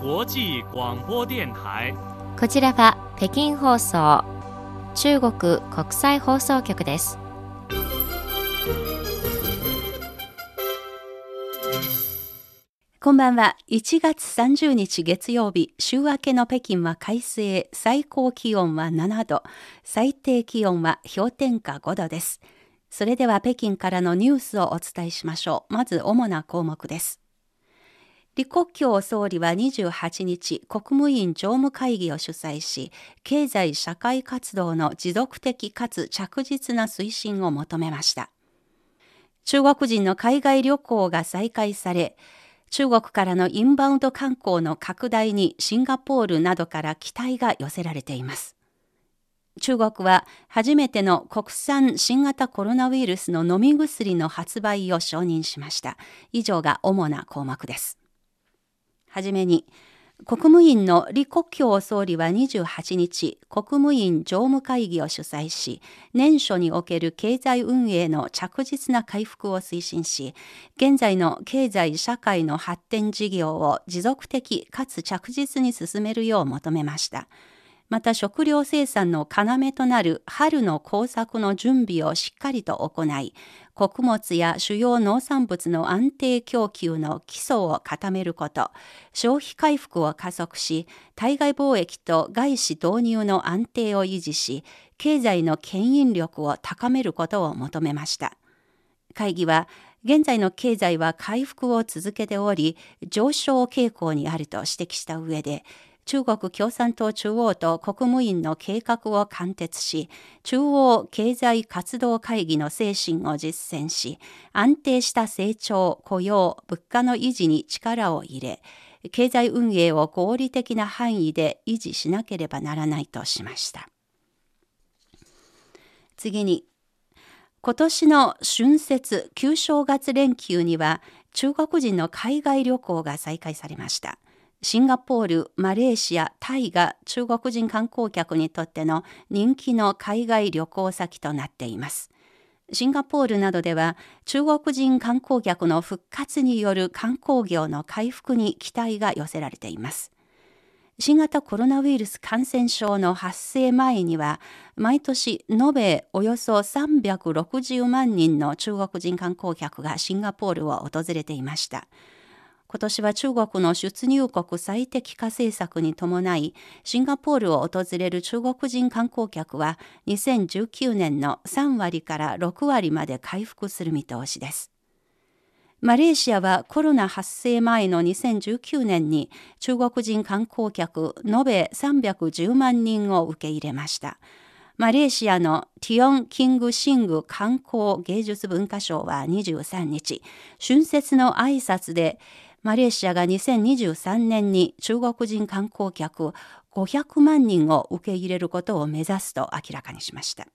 際广播電台。こちらは北京放送中国国際放送局です。こんばんは。1月30日月曜日、週明けの北京は快晴、最高気温は7度、最低気温は氷点下5度です。それでは北京からのニュースをお伝えしましょう。まず主な項目です。李克強総理は28日、国務院常務会議を主催し、経済社会活動の持続的かつ着実な推進を求めました。中国人の海外旅行が再開され、中国からのインバウンド観光の拡大にシンガポールなどから期待が寄せられています。中国は初めての国産新型コロナウイルスの飲み薬の発売を承認しました。以上が主な項目です。はじめに、国務院の李克強総理は28日、国務院常務会議を主催し、年初における経済運営の着実な回復を推進し、現在の経済社会の発展事業を持続的かつ着実に進めるよう求めました。また食料生産の要となる春の工作の準備をしっかりと行い、穀物や主要農産物の安定供給の基礎を固めること、消費回復を加速し、対外貿易と外資導入の安定を維持し、経済の牽引力を高めることを求めました。会議は、現在の経済は回復を続けており、上昇傾向にあると指摘した上で、中国共産党中央と国務院の計画を貫徹し、中央経済活動会議の精神を実践し、安定した成長、雇用、物価の維持に力を入れ、経済運営を合理的な範囲で維持しなければならないとしました。次に、今年の春節旧正月連休には中国人の海外旅行が再開されました。シンガポール、マレーシア、タイが中国人観光客にとっての人気の海外旅行先となっています。シンガポールなどでは中国人観光客の復活による観光業の回復に期待が寄せられています。新型コロナウイルス感染症の発生前には毎年延べおよそ360万人の中国人観光客がシンガポールを訪れていました。今年は中国の出入国最適化政策に伴い、シンガポールを訪れる中国人観光客は2019年の3割から6割まで回復する見通しです。マレーシアはコロナ発生前の2019年に中国人観光客延べ310万人を受け入れました。マレーシアのティオン・キング・シング観光芸術文化賞は23日、春節の挨拶でマレーシアが2023年に中国人観光客500万人を受け入れることを目指すと明らかにしました。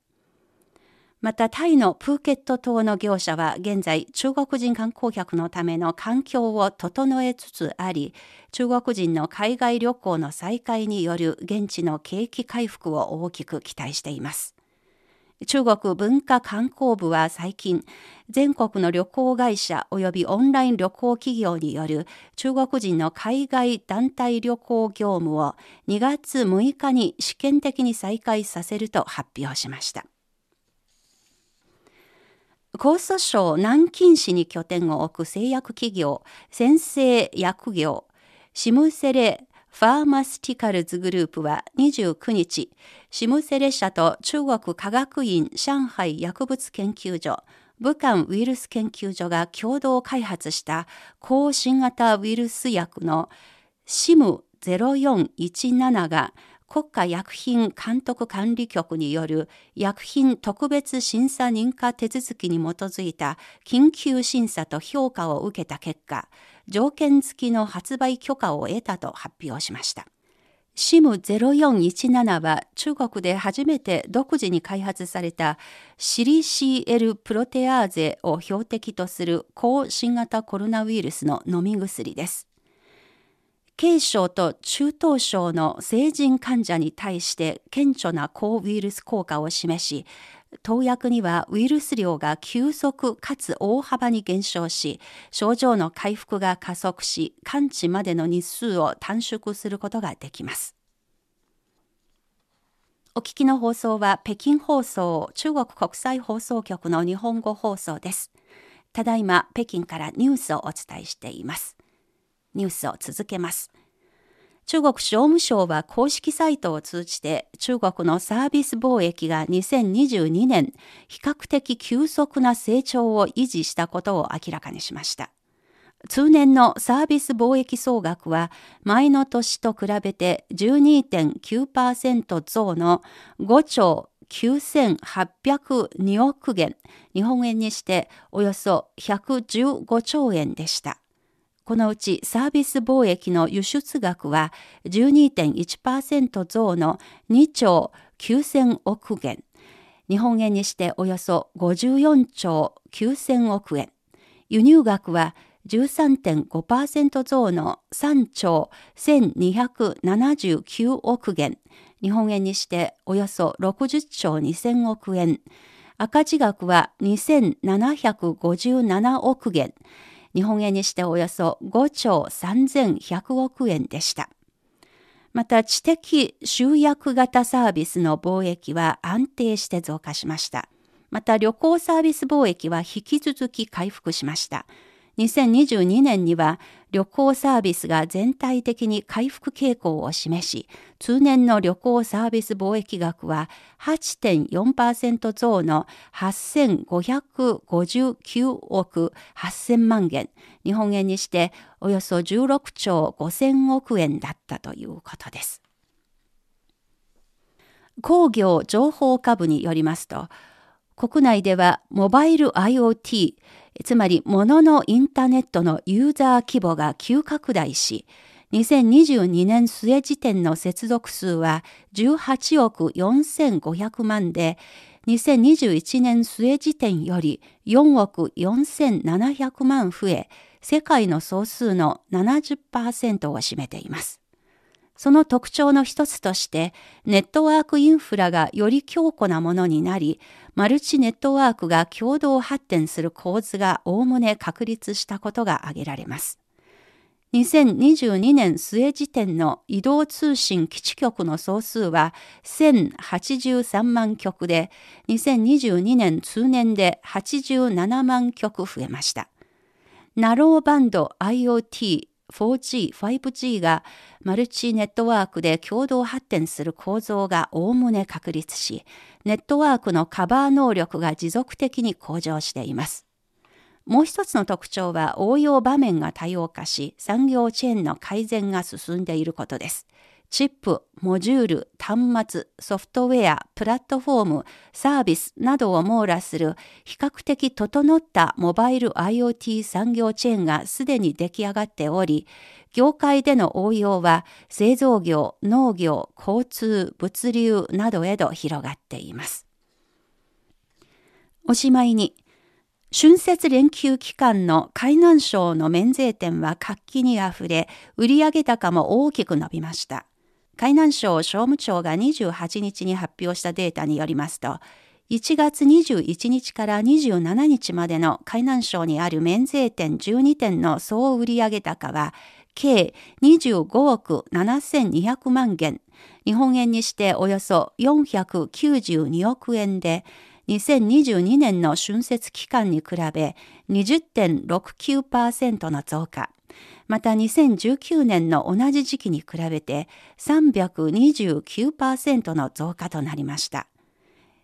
またタイのプーケット島の業者は現在中国人観光客のための環境を整えつつあり中国人の海外旅行の再開による現地の景気回復を大きく期待しています。中国文化観光部は最近全国の旅行会社及びオンライン旅行企業による中国人の海外団体旅行業務を2月6日に試験的に再開させると発表しました。江蘇省南京市に拠点を置く製薬企業先生薬業シムセレファーマスティカルズグループは29日、シムセレ社と中国科学院上海薬物研究所、武漢ウイルス研究所が共同開発した高新型ウイルス薬のシム0417が国家薬品監督管理局による薬品特別審査認可手続きに基づいた緊急審査と評価を受けた結果、条件付きの発売許可を得たと発表しました。SIM0417 は中国で初めて独自に開発されたシリ CL プロテアーゼを標的とする高新型コロナウイルスの飲み薬です。軽症と中等症の成人患者に対して顕著な抗ウイルス効果を示し、投薬にはウイルス量が急速かつ大幅に減少し、症状の回復が加速し、完治までの日数を短縮することができます。お聞きの放送は北京放送中国国際放送局の日本語放送です。ただいま北京からニュースをお伝えしています。ニュースを続けます。中国商務省は公式サイトを通じて中国のサービス貿易が2022年比較的急速な成長を維持したことを明らかにしました。通年のサービス貿易総額は前の年と比べて12.9%増の5兆9802億元、日本円にしておよそ115兆円でした。このうちサービス貿易の輸出額は12.1%増の2兆9000億元、日本円にしておよそ54兆9000億円、輸入額は13.5%増の3兆1279億元、日本円にしておよそ60兆2000億円、赤字額は2757億元、日本円にしておよそ5兆3100億円でした。また知的集約型サービスの貿易は安定して増加しました。また旅行サービス貿易は引き続き回復しました。2022年には旅行サービスが全体的に回復傾向を示し、通年の旅行サービス貿易額は8.4%増の8559億8000万元、日本円にしておよそ16兆5000億円だったということです。工業情報株によりますと、国内ではモバイル IoT、つまり物のインターネットのユーザー規模が急拡大し、2022年末時点の接続数は18億4500万で、2021年末時点より4億4700万増え、世界の総数の70%を占めています。その特徴の一つとして、ネットワークインフラがより強固なものになり、マルチネットワークが共同発展する構図がおおむね確立したことが挙げられます。2022年末時点の移動通信基地局の総数は1083万局で、2022年通年で87万局増えました。ナローバンド IoT 4G、5G がマルチネットワークで共同発展する構造がおおむね確立し、ネットワークのカバー能力が持続的に向上しています。もう一つの特徴は応用場面が多様化し、産業チェーンの改善が進んでいることです。チップ、モジュール、端末、ソフトウェア、プラットフォーム、サービスなどを網羅する比較的整ったモバイル IoT 産業チェーンがすでに出来上がっており、業界での応用は製造業、農業、交通、物流などへと広がっています。おしまいに、春節連休期間の海南省の免税店は活気にあふれ、売上高も大きく伸びました。海南省商務庁が28日に発表したデータによりますと、1月21日から27日までの海南省にある免税店12店の総売上高は、計25億7200万元、日本円にしておよそ492億円で、2022年の春節期間に比べ20.69%の増加。また2019年の同じ時期に比べて329%の増加となりました。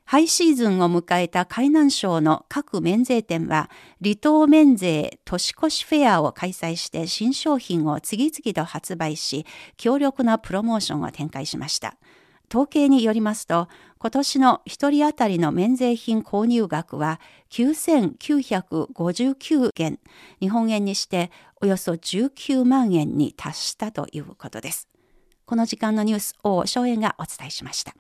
ハイシーズンを迎えた海南省の各免税店は、離島免税年越しフェアを開催して新商品を次々と発売し、強力なプロモーションを展開しました。統計によりますと、今年の1人当たりの免税品購入額は9959元、日本円にしておよそ19万円に達したということです。この時間のニュースを荘園がお伝えしました。